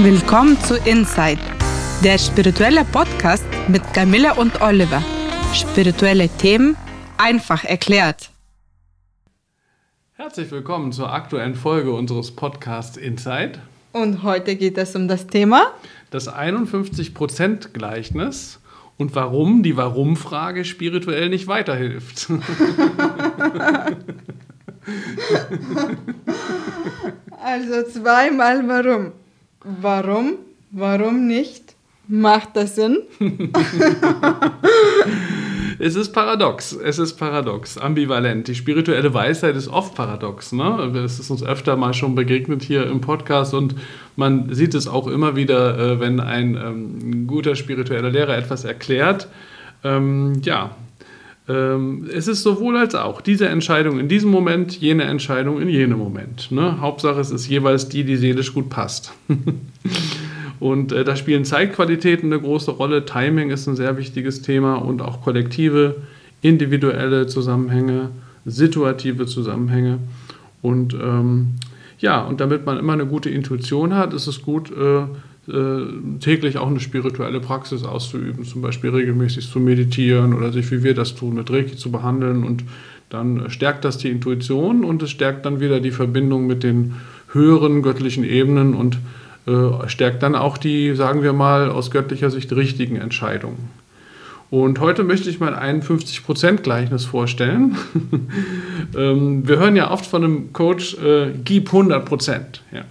Willkommen zu Inside, der spirituelle Podcast mit Camilla und Oliver. Spirituelle Themen einfach erklärt. Herzlich willkommen zur aktuellen Folge unseres Podcasts Inside. Und heute geht es um das Thema das 51%-Gleichnis und warum die Warum-Frage spirituell nicht weiterhilft. also zweimal warum. Warum? Warum nicht? Macht das Sinn? es ist paradox. Es ist paradox, ambivalent. Die spirituelle Weisheit ist oft paradox. Ne? Es ist uns öfter mal schon begegnet hier im Podcast und man sieht es auch immer wieder, äh, wenn ein ähm, guter spiritueller Lehrer etwas erklärt. Ähm, ja, es ist sowohl als auch. Diese Entscheidung in diesem Moment, jene Entscheidung in jenem Moment. Ne? Hauptsache, es ist jeweils die, die seelisch gut passt. und äh, da spielen Zeitqualitäten eine große Rolle. Timing ist ein sehr wichtiges Thema und auch kollektive, individuelle Zusammenhänge, situative Zusammenhänge. Und ähm, ja, und damit man immer eine gute Intuition hat, ist es gut, äh, täglich auch eine spirituelle Praxis auszuüben, zum Beispiel regelmäßig zu meditieren oder sich, wie wir das tun, mit Reiki zu behandeln und dann stärkt das die Intuition und es stärkt dann wieder die Verbindung mit den höheren göttlichen Ebenen und äh, stärkt dann auch die, sagen wir mal, aus göttlicher Sicht richtigen Entscheidungen. Und heute möchte ich mal ein 50%-Gleichnis vorstellen. ähm, wir hören ja oft von einem Coach, äh, gib 100%. Ja.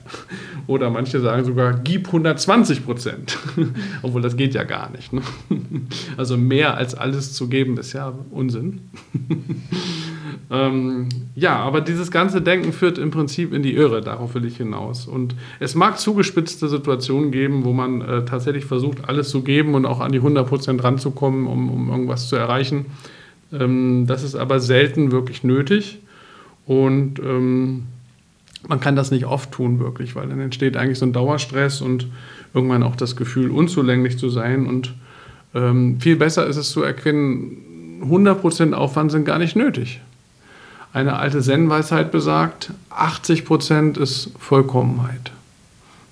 Oder manche sagen sogar, gib 120 Prozent. Obwohl das geht ja gar nicht. Ne? Also mehr als alles zu geben ist ja Unsinn. ähm, ja, aber dieses ganze Denken führt im Prinzip in die Irre, darauf will ich hinaus. Und es mag zugespitzte Situationen geben, wo man äh, tatsächlich versucht, alles zu geben und auch an die 100 Prozent ranzukommen, um, um irgendwas zu erreichen. Ähm, das ist aber selten wirklich nötig. Und ähm, man kann das nicht oft tun, wirklich, weil dann entsteht eigentlich so ein Dauerstress und irgendwann auch das Gefühl, unzulänglich zu sein. Und ähm, viel besser ist es zu erkennen, 100% Aufwand sind gar nicht nötig. Eine alte Zen-Weisheit besagt, 80% ist Vollkommenheit.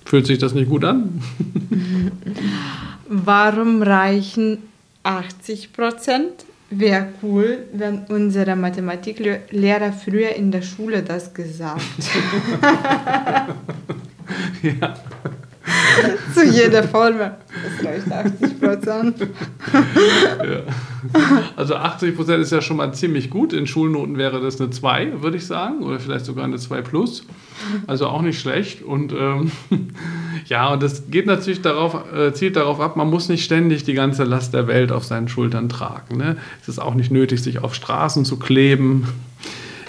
Fühlt sich das nicht gut an? Warum reichen 80% Wäre cool, wenn unser Mathematiklehrer früher in der Schule das gesagt. ja. Zu jeder Formel. Das reicht 80 Prozent. ja. Also 80 Prozent ist ja schon mal ziemlich gut. In Schulnoten wäre das eine 2, würde ich sagen. Oder vielleicht sogar eine 2 plus. Also auch nicht schlecht. Und ähm, ja, und das geht natürlich darauf, äh, zielt darauf ab, man muss nicht ständig die ganze Last der Welt auf seinen Schultern tragen. Ne? Es ist auch nicht nötig, sich auf Straßen zu kleben.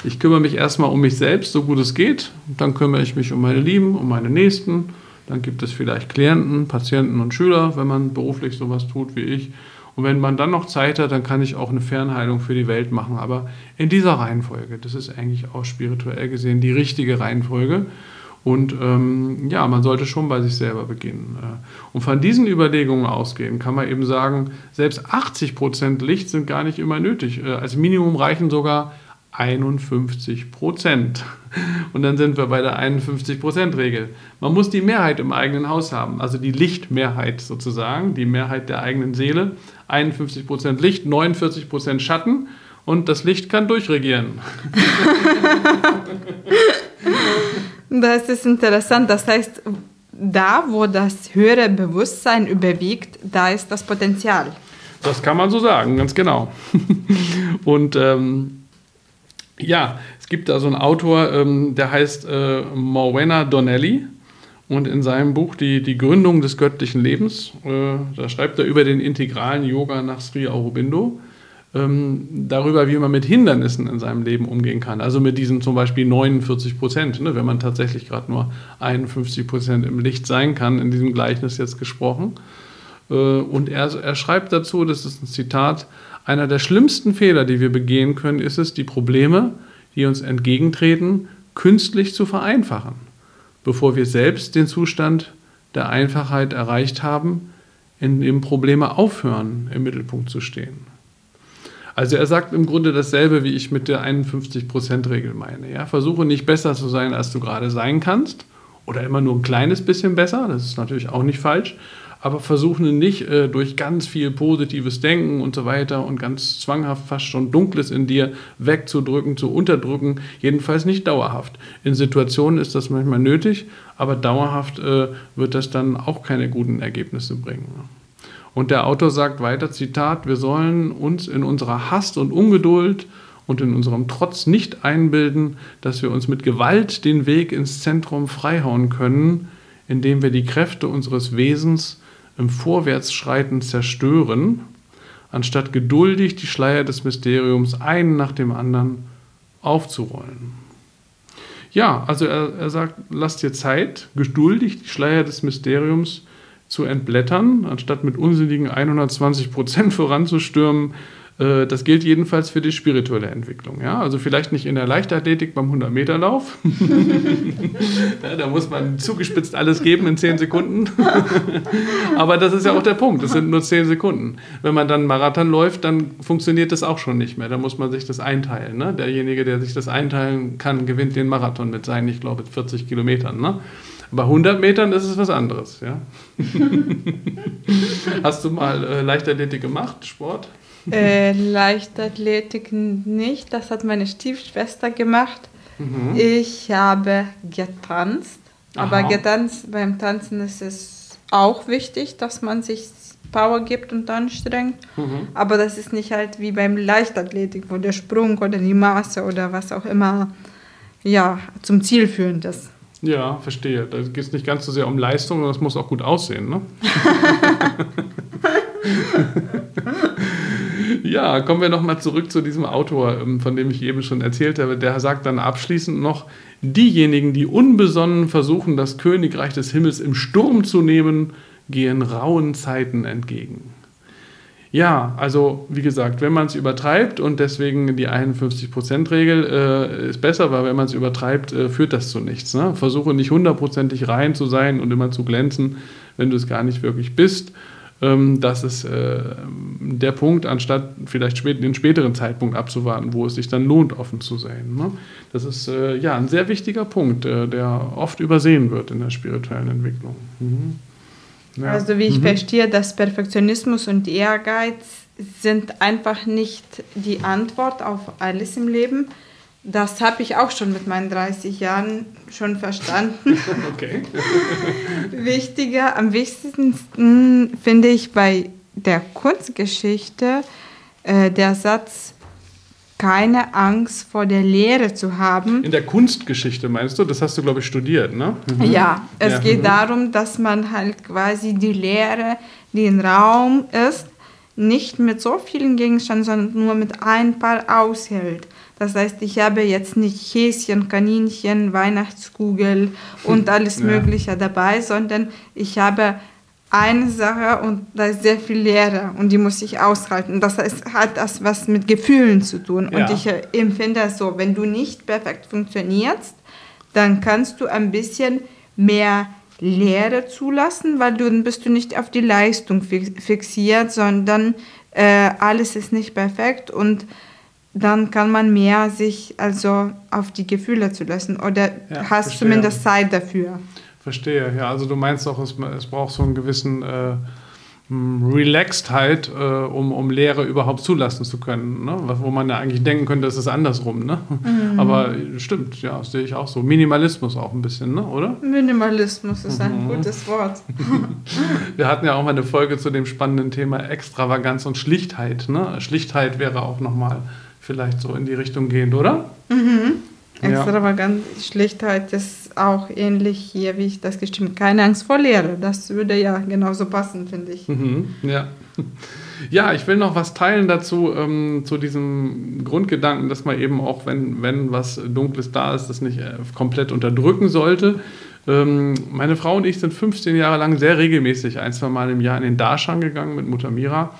Ich kümmere mich erstmal um mich selbst, so gut es geht. Dann kümmere ich mich um meine Lieben, um meine Nächsten. Dann gibt es vielleicht Klienten, Patienten und Schüler, wenn man beruflich sowas tut wie ich. Und wenn man dann noch Zeit hat, dann kann ich auch eine Fernheilung für die Welt machen. Aber in dieser Reihenfolge, das ist eigentlich auch spirituell gesehen die richtige Reihenfolge. Und ähm, ja, man sollte schon bei sich selber beginnen. Äh. Und von diesen Überlegungen ausgehen, kann man eben sagen, selbst 80 Prozent Licht sind gar nicht immer nötig. Äh, als Minimum reichen sogar 51 Prozent. Und dann sind wir bei der 51-Prozent-Regel. Man muss die Mehrheit im eigenen Haus haben, also die Lichtmehrheit sozusagen, die Mehrheit der eigenen Seele. 51 Prozent Licht, 49 Prozent Schatten und das Licht kann durchregieren. das ist interessant. Das heißt, da, wo das höhere Bewusstsein überwiegt, da ist das Potenzial. Das kann man so sagen, ganz genau. Und ähm, ja, es gibt da so einen Autor, ähm, der heißt äh, Morwenna Donnelly. Und in seinem Buch Die, die Gründung des göttlichen Lebens, äh, da schreibt er über den integralen Yoga nach Sri Aurobindo, ähm, darüber, wie man mit Hindernissen in seinem Leben umgehen kann. Also mit diesen zum Beispiel 49 Prozent, ne, wenn man tatsächlich gerade nur 51 Prozent im Licht sein kann, in diesem Gleichnis jetzt gesprochen. Äh, und er, er schreibt dazu, das ist ein Zitat, einer der schlimmsten Fehler, die wir begehen können, ist es, die Probleme, die uns entgegentreten, künstlich zu vereinfachen, bevor wir selbst den Zustand der Einfachheit erreicht haben, in dem Probleme aufhören, im Mittelpunkt zu stehen. Also er sagt im Grunde dasselbe, wie ich mit der 51%-Regel meine. Ja? Versuche nicht besser zu sein, als du gerade sein kannst oder immer nur ein kleines bisschen besser, das ist natürlich auch nicht falsch, aber versuchen nicht äh, durch ganz viel positives Denken und so weiter und ganz zwanghaft fast schon Dunkles in dir wegzudrücken, zu unterdrücken, jedenfalls nicht dauerhaft. In Situationen ist das manchmal nötig, aber dauerhaft äh, wird das dann auch keine guten Ergebnisse bringen. Und der Autor sagt weiter, Zitat, wir sollen uns in unserer Hast und Ungeduld und in unserem Trotz nicht einbilden, dass wir uns mit Gewalt den Weg ins Zentrum freihauen können, indem wir die Kräfte unseres Wesens im Vorwärtsschreiten zerstören, anstatt geduldig die Schleier des Mysteriums einen nach dem anderen aufzurollen. Ja, also er, er sagt, lasst dir Zeit, geduldig die Schleier des Mysteriums zu entblättern, anstatt mit unsinnigen 120 Prozent voranzustürmen, das gilt jedenfalls für die spirituelle Entwicklung. Ja? Also vielleicht nicht in der Leichtathletik beim 100-Meter-Lauf. ja, da muss man zugespitzt alles geben in 10 Sekunden. Aber das ist ja auch der Punkt. Das sind nur 10 Sekunden. Wenn man dann Marathon läuft, dann funktioniert das auch schon nicht mehr. Da muss man sich das einteilen. Ne? Derjenige, der sich das einteilen kann, gewinnt den Marathon mit seinen, ich glaube, 40 Kilometern. Ne? Bei 100 Metern ist es was anderes. Ja? Hast du mal äh, Leichtathletik gemacht, Sport? Äh, Leichtathletik nicht, das hat meine Stiefschwester gemacht. Mhm. Ich habe getanzt, Aha. aber getanzt, beim Tanzen ist es auch wichtig, dass man sich Power gibt und anstrengt. Mhm. Aber das ist nicht halt wie beim Leichtathletik, wo der Sprung oder die Maße oder was auch immer ja, zum Ziel führend ist. Ja, verstehe. Da geht es nicht ganz so sehr um Leistung, sondern es muss auch gut aussehen. Ne? ja, kommen wir nochmal zurück zu diesem Autor, ähm, von dem ich eben schon erzählt habe. Der sagt dann abschließend noch, diejenigen, die unbesonnen versuchen, das Königreich des Himmels im Sturm zu nehmen, gehen rauen Zeiten entgegen. Ja, also wie gesagt, wenn man es übertreibt und deswegen die 51%-Regel äh, ist besser, weil wenn man es übertreibt, äh, führt das zu nichts. Ne? Versuche nicht hundertprozentig rein zu sein und immer zu glänzen, wenn du es gar nicht wirklich bist. Ähm, das ist äh, der Punkt, anstatt vielleicht spät, den späteren Zeitpunkt abzuwarten, wo es sich dann lohnt, offen zu sein. Ne? Das ist äh, ja ein sehr wichtiger Punkt, äh, der oft übersehen wird in der spirituellen Entwicklung. Mhm. Ja. Also wie ich mhm. verstehe, dass Perfektionismus und Ehrgeiz sind einfach nicht die Antwort auf alles im Leben, das habe ich auch schon mit meinen 30 Jahren schon verstanden. Okay. Wichtiger, am wichtigsten finde ich bei der Kunstgeschichte äh, der Satz, keine Angst vor der Lehre zu haben. In der Kunstgeschichte meinst du? Das hast du, glaube ich, studiert, ne? Mhm. Ja, es ja. geht mhm. darum, dass man halt quasi die Lehre, die im Raum ist, nicht mit so vielen Gegenständen, sondern nur mit ein paar aushält. Das heißt, ich habe jetzt nicht Häschen, Kaninchen, Weihnachtskugel und alles ja. Mögliche dabei, sondern ich habe eine Sache und da ist sehr viel Leere und die muss ich aushalten. Das heißt, hat das was mit Gefühlen zu tun. Ja. Und ich äh, empfinde es so, wenn du nicht perfekt funktionierst, dann kannst du ein bisschen mehr Leere zulassen, weil dann bist du nicht auf die Leistung fixiert, sondern äh, alles ist nicht perfekt und dann kann man mehr sich also auf die Gefühle zu lassen oder ja, hast verstehe. zumindest Zeit dafür. Verstehe, ja. Also du meinst auch, es, es braucht so einen gewissen äh, Relaxedheit, äh, um, um Lehre überhaupt zulassen zu können. Ne? Wo man ja eigentlich denken könnte, es ist andersrum. Ne? Mhm. Aber stimmt, ja, sehe ich auch so. Minimalismus auch ein bisschen, ne? oder? Minimalismus ist ein mhm. gutes Wort. Wir hatten ja auch mal eine Folge zu dem spannenden Thema Extravaganz und Schlichtheit. Ne? Schlichtheit wäre auch nochmal vielleicht so in die Richtung gehend, oder? Mhm. Extravagant, ja. Schlichtheit ist auch ähnlich hier, wie ich das habe. Keine Angst vor Lehre. Das würde ja genauso passen, finde ich. Mhm. Ja. Ja, ich will noch was teilen dazu, ähm, zu diesem Grundgedanken, dass man eben auch, wenn, wenn was Dunkles da ist, das nicht äh, komplett unterdrücken sollte. Ähm, meine Frau und ich sind 15 Jahre lang sehr regelmäßig ein, zwei Mal im Jahr in den Darshan gegangen mit Mutter Mira.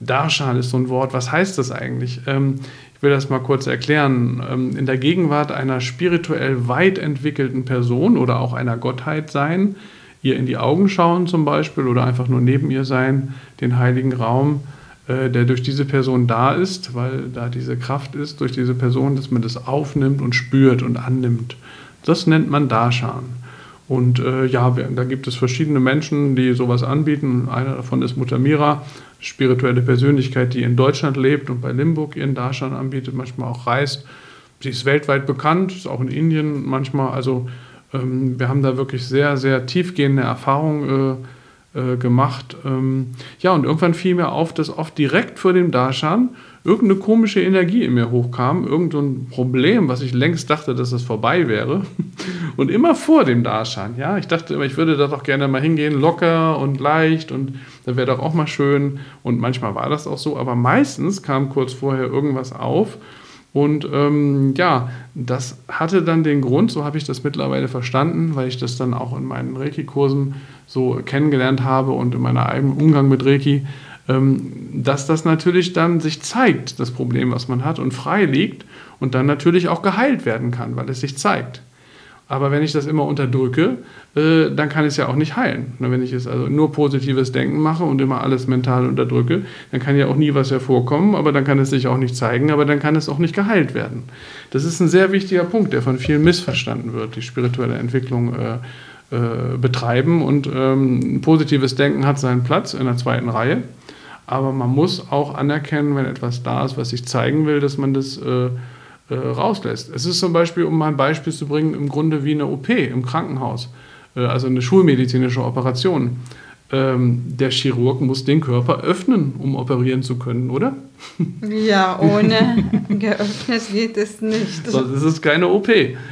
Darshan ist so ein Wort. Was heißt das eigentlich? Ähm, ich will das mal kurz erklären. Ähm, in der Gegenwart einer spirituell weit entwickelten Person oder auch einer Gottheit sein, ihr in die Augen schauen zum Beispiel oder einfach nur neben ihr sein, den heiligen Raum, äh, der durch diese Person da ist, weil da diese Kraft ist, durch diese Person, dass man das aufnimmt und spürt und annimmt. Das nennt man Darshan. Und äh, ja, da gibt es verschiedene Menschen, die sowas anbieten. Einer davon ist Mutter Mira, spirituelle Persönlichkeit, die in Deutschland lebt und bei Limburg ihren Darshan anbietet, manchmal auch reist. Sie ist weltweit bekannt, ist auch in Indien manchmal. Also ähm, wir haben da wirklich sehr, sehr tiefgehende Erfahrungen äh, äh, gemacht. Ähm, ja, und irgendwann fiel mir auf, dass oft direkt vor dem Darshan irgendeine komische Energie in mir hochkam, irgendein Problem, was ich längst dachte, dass es vorbei wäre. Und immer vor dem Darshan, ja, ich dachte immer, ich würde da doch gerne mal hingehen, locker und leicht und dann wäre doch auch mal schön. Und manchmal war das auch so, aber meistens kam kurz vorher irgendwas auf. Und ähm, ja, das hatte dann den Grund, so habe ich das mittlerweile verstanden, weil ich das dann auch in meinen Reiki-Kursen so kennengelernt habe und in meinem eigenen Umgang mit Reiki, dass das natürlich dann sich zeigt, das Problem, was man hat, und frei liegt und dann natürlich auch geheilt werden kann, weil es sich zeigt. Aber wenn ich das immer unterdrücke, äh, dann kann es ja auch nicht heilen. Wenn ich es also nur positives Denken mache und immer alles mental unterdrücke, dann kann ja auch nie was hervorkommen, aber dann kann es sich auch nicht zeigen, aber dann kann es auch nicht geheilt werden. Das ist ein sehr wichtiger Punkt, der von vielen missverstanden wird, die spirituelle Entwicklung äh, äh, betreiben. Und ähm, positives Denken hat seinen Platz in der zweiten Reihe. Aber man muss auch anerkennen, wenn etwas da ist, was sich zeigen will, dass man das äh, äh, rauslässt. Es ist zum Beispiel, um mal ein Beispiel zu bringen, im Grunde wie eine OP im Krankenhaus, äh, also eine schulmedizinische Operation. Ähm, der Chirurg muss den Körper öffnen, um operieren zu können, oder? Ja, ohne geöffnet geht es nicht. Sonst ist es keine OP.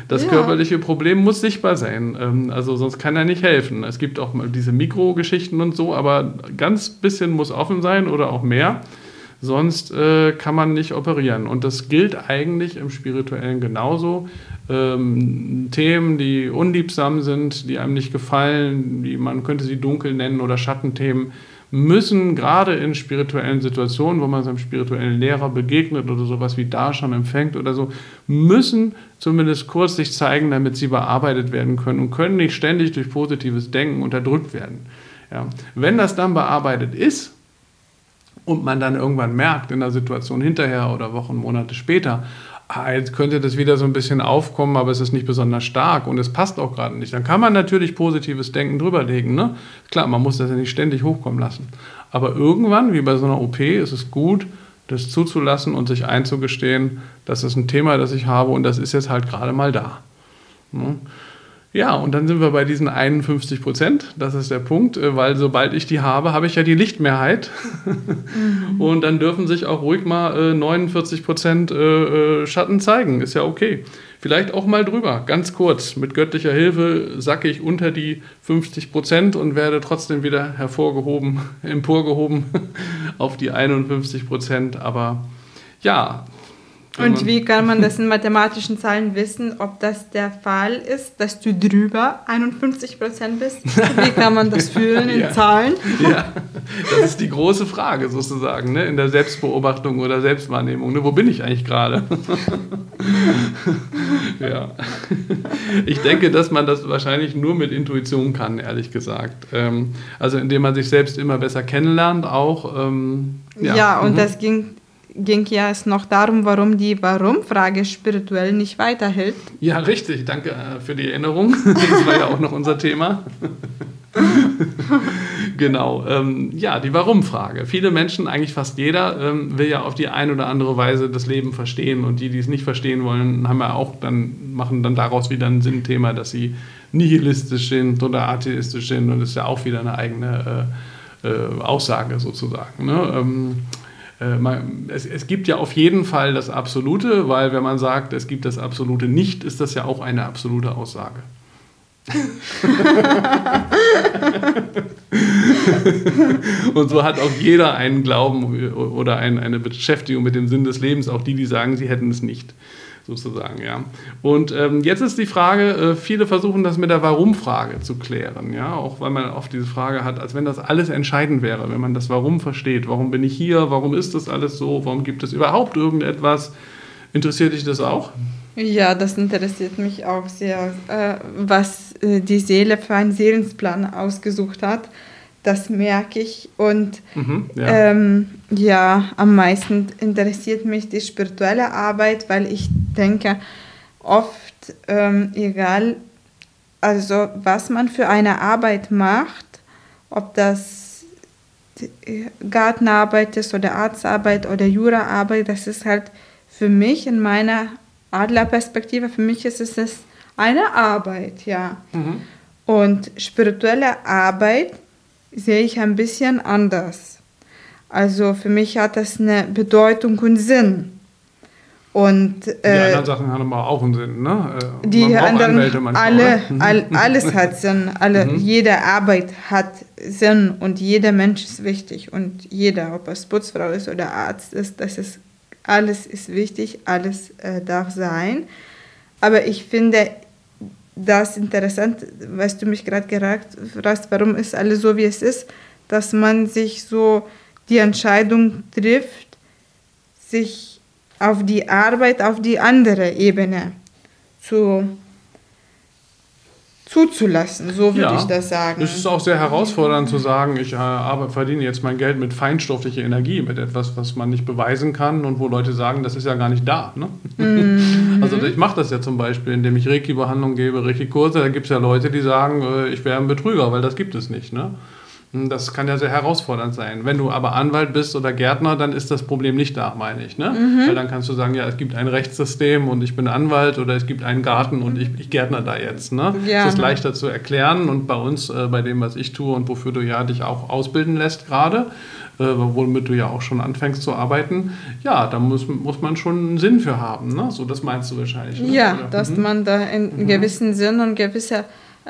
Das ja. körperliche Problem muss sichtbar sein. Ähm, also sonst kann er nicht helfen. Es gibt auch mal diese Mikrogeschichten und so, aber ganz bisschen muss offen sein oder auch mehr. Sonst äh, kann man nicht operieren. Und das gilt eigentlich im Spirituellen genauso. Ähm, Themen, die unliebsam sind, die einem nicht gefallen, die man könnte sie dunkel nennen oder Schattenthemen, müssen gerade in spirituellen Situationen, wo man seinem spirituellen Lehrer begegnet oder sowas wie Darshan empfängt oder so, müssen zumindest kurz sich zeigen, damit sie bearbeitet werden können und können nicht ständig durch positives Denken unterdrückt werden. Ja. Wenn das dann bearbeitet ist, und man dann irgendwann merkt in der Situation hinterher oder Wochen, Monate später, jetzt könnte das wieder so ein bisschen aufkommen, aber es ist nicht besonders stark und es passt auch gerade nicht. Dann kann man natürlich positives Denken drüberlegen. Ne? Klar, man muss das ja nicht ständig hochkommen lassen. Aber irgendwann, wie bei so einer OP, ist es gut, das zuzulassen und sich einzugestehen, das ist ein Thema, das ich habe und das ist jetzt halt gerade mal da. Ne? Ja, und dann sind wir bei diesen 51 Prozent. Das ist der Punkt, äh, weil sobald ich die habe, habe ich ja die Lichtmehrheit. Mhm. Und dann dürfen sich auch ruhig mal 49 äh, Prozent äh, Schatten zeigen. Ist ja okay. Vielleicht auch mal drüber, ganz kurz. Mit göttlicher Hilfe sacke ich unter die 50 Prozent und werde trotzdem wieder hervorgehoben, emporgehoben auf die 51 Prozent. Aber ja, und wie kann man das in mathematischen Zahlen wissen, ob das der Fall ist, dass du drüber 51 Prozent bist? Wie kann man das fühlen in ja. Zahlen? Ja, das ist die große Frage sozusagen, ne? in der Selbstbeobachtung oder Selbstwahrnehmung. Ne? Wo bin ich eigentlich gerade? ja. Ich denke, dass man das wahrscheinlich nur mit Intuition kann, ehrlich gesagt. Ähm, also indem man sich selbst immer besser kennenlernt, auch. Ähm, ja. ja, und mhm. das ging ging ja es noch darum, warum die Warum-Frage spirituell nicht weiterhilft. Ja, richtig. Danke äh, für die Erinnerung. Das war ja auch noch unser Thema. genau. Ähm, ja, die Warum-Frage. Viele Menschen, eigentlich fast jeder, ähm, will ja auf die eine oder andere Weise das Leben verstehen. Und die, die es nicht verstehen wollen, haben ja auch dann, machen dann daraus wieder ein Sinnthema, dass sie nihilistisch sind oder atheistisch sind. Und das ist ja auch wieder eine eigene äh, äh, Aussage sozusagen. Ne? Ähm, äh, man, es, es, gibt ja auf jeden Fall das Absolute, weil wenn man sagt, es gibt das Absolute nicht, ist das ja auch eine absolute Aussage. und so hat auch jeder einen Glauben oder ein, eine Beschäftigung mit dem Sinn des Lebens, auch die, die sagen, sie hätten es nicht sozusagen, ja. Und ähm, jetzt ist die Frage, äh, viele versuchen das mit der Warum-Frage zu klären, ja, auch weil man oft diese Frage hat, als wenn das alles entscheidend wäre, wenn man das Warum versteht. Warum bin ich hier? Warum ist das alles so? Warum gibt es überhaupt irgendetwas? Interessiert dich das auch? Ja, das interessiert mich auch sehr, äh, was äh, die Seele für einen Seelensplan ausgesucht hat das merke ich. Und mhm, ja. Ähm, ja, am meisten interessiert mich die spirituelle Arbeit, weil ich denke, oft, ähm, egal also was man für eine Arbeit macht, ob das Gartenarbeit ist oder Arztarbeit oder Juraarbeit, das ist halt für mich in meiner Adlerperspektive, für mich ist es eine Arbeit, ja. Mhm. Und spirituelle Arbeit sehe ich ein bisschen anders. Also für mich hat das eine Bedeutung und Sinn. Und, äh, die anderen Sachen haben aber auch einen Sinn, ne? Äh, die anderen, alle, all, alles hat Sinn. Alle, mhm. Jede Arbeit hat Sinn und jeder Mensch ist wichtig. Und jeder, ob es Putzfrau ist oder Arzt ist, das ist alles ist wichtig, alles äh, darf sein. Aber ich finde das interessant, was du mich gerade gefragt hast, warum ist alles so, wie es ist, dass man sich so die Entscheidung trifft, sich auf die Arbeit auf die andere Ebene zu zuzulassen, so würde ja, ich das sagen. Es ist auch sehr herausfordernd zu sagen, ich äh, verdiene jetzt mein Geld mit feinstofflicher Energie, mit etwas, was man nicht beweisen kann und wo Leute sagen, das ist ja gar nicht da. Ne? Mhm. Also ich mache das ja zum Beispiel, indem ich Reiki-Behandlung gebe, Reiki-Kurse, da gibt es ja Leute, die sagen, äh, ich wäre ein Betrüger, weil das gibt es nicht. Ne? Hm, das kann ja sehr herausfordernd sein. Wenn du aber Anwalt bist oder Gärtner, dann ist das Problem nicht da, meine ich. Ne? Mhm. Weil dann kannst du sagen, ja, es gibt ein Rechtssystem und ich bin Anwalt oder es gibt einen Garten und ich, ich Gärtner da jetzt. Ne? Ja. Das ist leichter zu erklären und bei uns, äh, bei dem, was ich tue und wofür du ja dich auch ausbilden lässt gerade, äh, womit du ja auch schon anfängst zu arbeiten, ja, da muss, muss man schon einen Sinn für haben. Ne? So, das meinst du wahrscheinlich. Ne? Ja, oder? dass mhm. man da einen mhm. gewissen Sinn und gewisse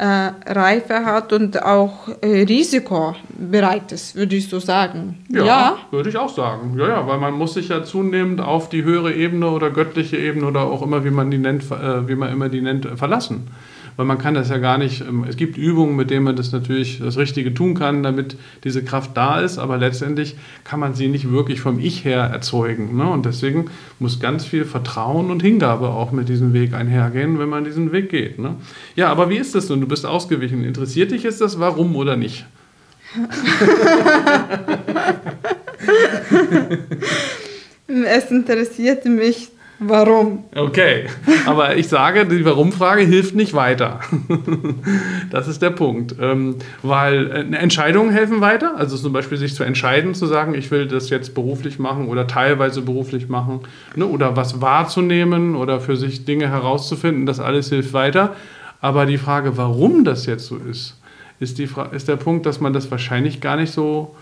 Reife hat und auch äh, risikobereit ist, würde ich so sagen. Ja, ja, würde ich auch sagen. Ja, ja, weil man muss sich ja zunehmend auf die höhere Ebene oder göttliche Ebene oder auch immer, wie man die nennt, äh, wie man immer die nennt, verlassen weil man kann das ja gar nicht, ähm, es gibt Übungen, mit denen man das natürlich das Richtige tun kann, damit diese Kraft da ist, aber letztendlich kann man sie nicht wirklich vom Ich her erzeugen. Ne? Und deswegen muss ganz viel Vertrauen und Hingabe auch mit diesem Weg einhergehen, wenn man diesen Weg geht. Ne? Ja, aber wie ist das nun? Du bist ausgewichen. Interessiert dich jetzt das Warum oder nicht? es interessiert mich Warum? Okay, aber ich sage, die Warum-Frage hilft nicht weiter. das ist der Punkt. Ähm, weil äh, Entscheidungen helfen weiter, also zum Beispiel sich zu entscheiden, zu sagen, ich will das jetzt beruflich machen oder teilweise beruflich machen ne, oder was wahrzunehmen oder für sich Dinge herauszufinden, das alles hilft weiter. Aber die Frage, warum das jetzt so ist, ist, die ist der Punkt, dass man das wahrscheinlich gar nicht so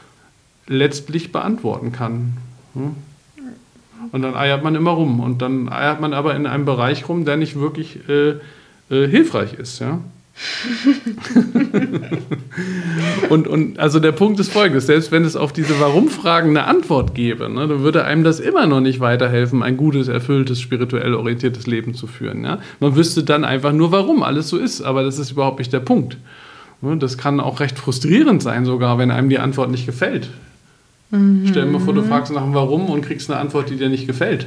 letztlich beantworten kann. Hm? Und dann eiert man immer rum. Und dann eiert man aber in einem Bereich rum, der nicht wirklich äh, äh, hilfreich ist. Ja? und, und also der Punkt ist folgendes: Selbst wenn es auf diese Warum-Fragen eine Antwort gäbe, ne, dann würde einem das immer noch nicht weiterhelfen, ein gutes, erfülltes, spirituell orientiertes Leben zu führen. Ja? Man wüsste dann einfach nur, warum alles so ist, aber das ist überhaupt nicht der Punkt. Ne, das kann auch recht frustrierend sein, sogar wenn einem die Antwort nicht gefällt. Mhm. Stell dir mal vor, du fragst nach dem Warum und kriegst eine Antwort, die dir nicht gefällt.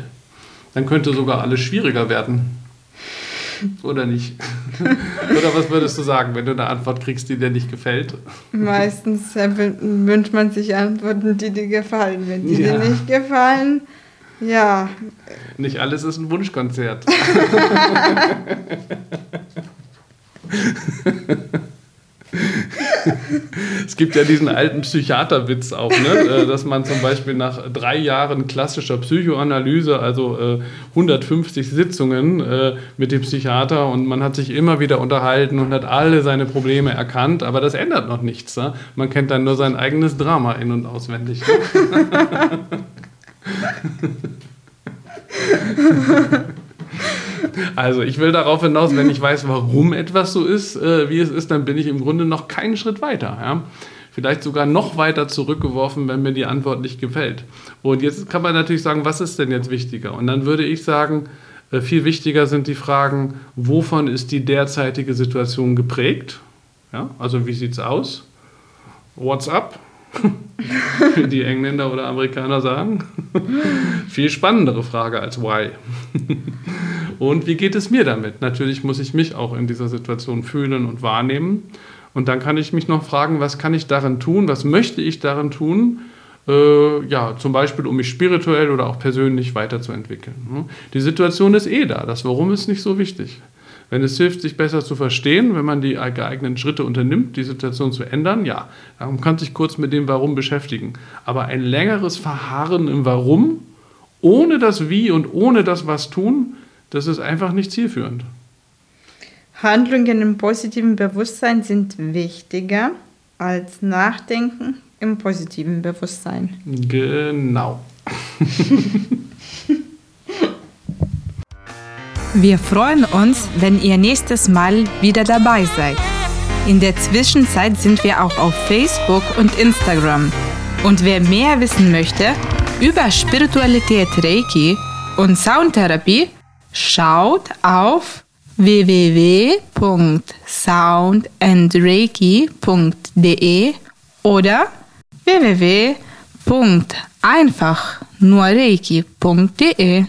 Dann könnte sogar alles schwieriger werden. Oder nicht? Oder was würdest du sagen, wenn du eine Antwort kriegst, die dir nicht gefällt? Meistens wünscht man sich Antworten, die dir gefallen. Wenn die ja. dir nicht gefallen, ja. Nicht alles ist ein Wunschkonzert. es gibt ja diesen alten Psychiaterwitz auch, ne? Äh, dass man zum Beispiel nach drei Jahren klassischer Psychoanalyse, also 150 äh, Sitzungen äh, mit dem Psychiater und man hat sich immer wieder unterhalten und hat alle seine Probleme erkannt, aber das ändert noch nichts. Ne? Man kennt dann nur sein eigenes Drama in- und auswendig. Ne? Also ich will darauf hinaus, wenn ich weiß, warum etwas so ist, äh, wie es ist, dann bin ich im Grunde noch keinen Schritt weiter. Ja? Vielleicht sogar noch weiter zurückgeworfen, wenn mir die Antwort nicht gefällt. Und jetzt kann man natürlich sagen, was ist denn jetzt wichtiger? Und dann würde ich sagen, äh, viel wichtiger sind die Fragen, wovon ist die derzeitige Situation geprägt? Ja? Also wie sieht es aus? What's up? wie die Engländer oder Amerikaner sagen. Viel spannendere Frage als why. und wie geht es mir damit? Natürlich muss ich mich auch in dieser Situation fühlen und wahrnehmen. Und dann kann ich mich noch fragen, was kann ich darin tun? Was möchte ich darin tun? Äh, ja, zum Beispiel, um mich spirituell oder auch persönlich weiterzuentwickeln. Die Situation ist eh da. Das Warum ist nicht so wichtig. Wenn es hilft, sich besser zu verstehen, wenn man die geeigneten Schritte unternimmt, die Situation zu ändern, ja, man kann sich kurz mit dem Warum beschäftigen. Aber ein längeres Verharren im Warum, ohne das Wie und ohne das Was tun, das ist einfach nicht zielführend. Handlungen im positiven Bewusstsein sind wichtiger als Nachdenken im positiven Bewusstsein. Genau. Wir freuen uns, wenn ihr nächstes Mal wieder dabei seid. In der Zwischenzeit sind wir auch auf Facebook und Instagram. Und wer mehr wissen möchte über Spiritualität Reiki und Soundtherapie, schaut auf www.soundandreiki.de oder www.einfachnurreiki.de.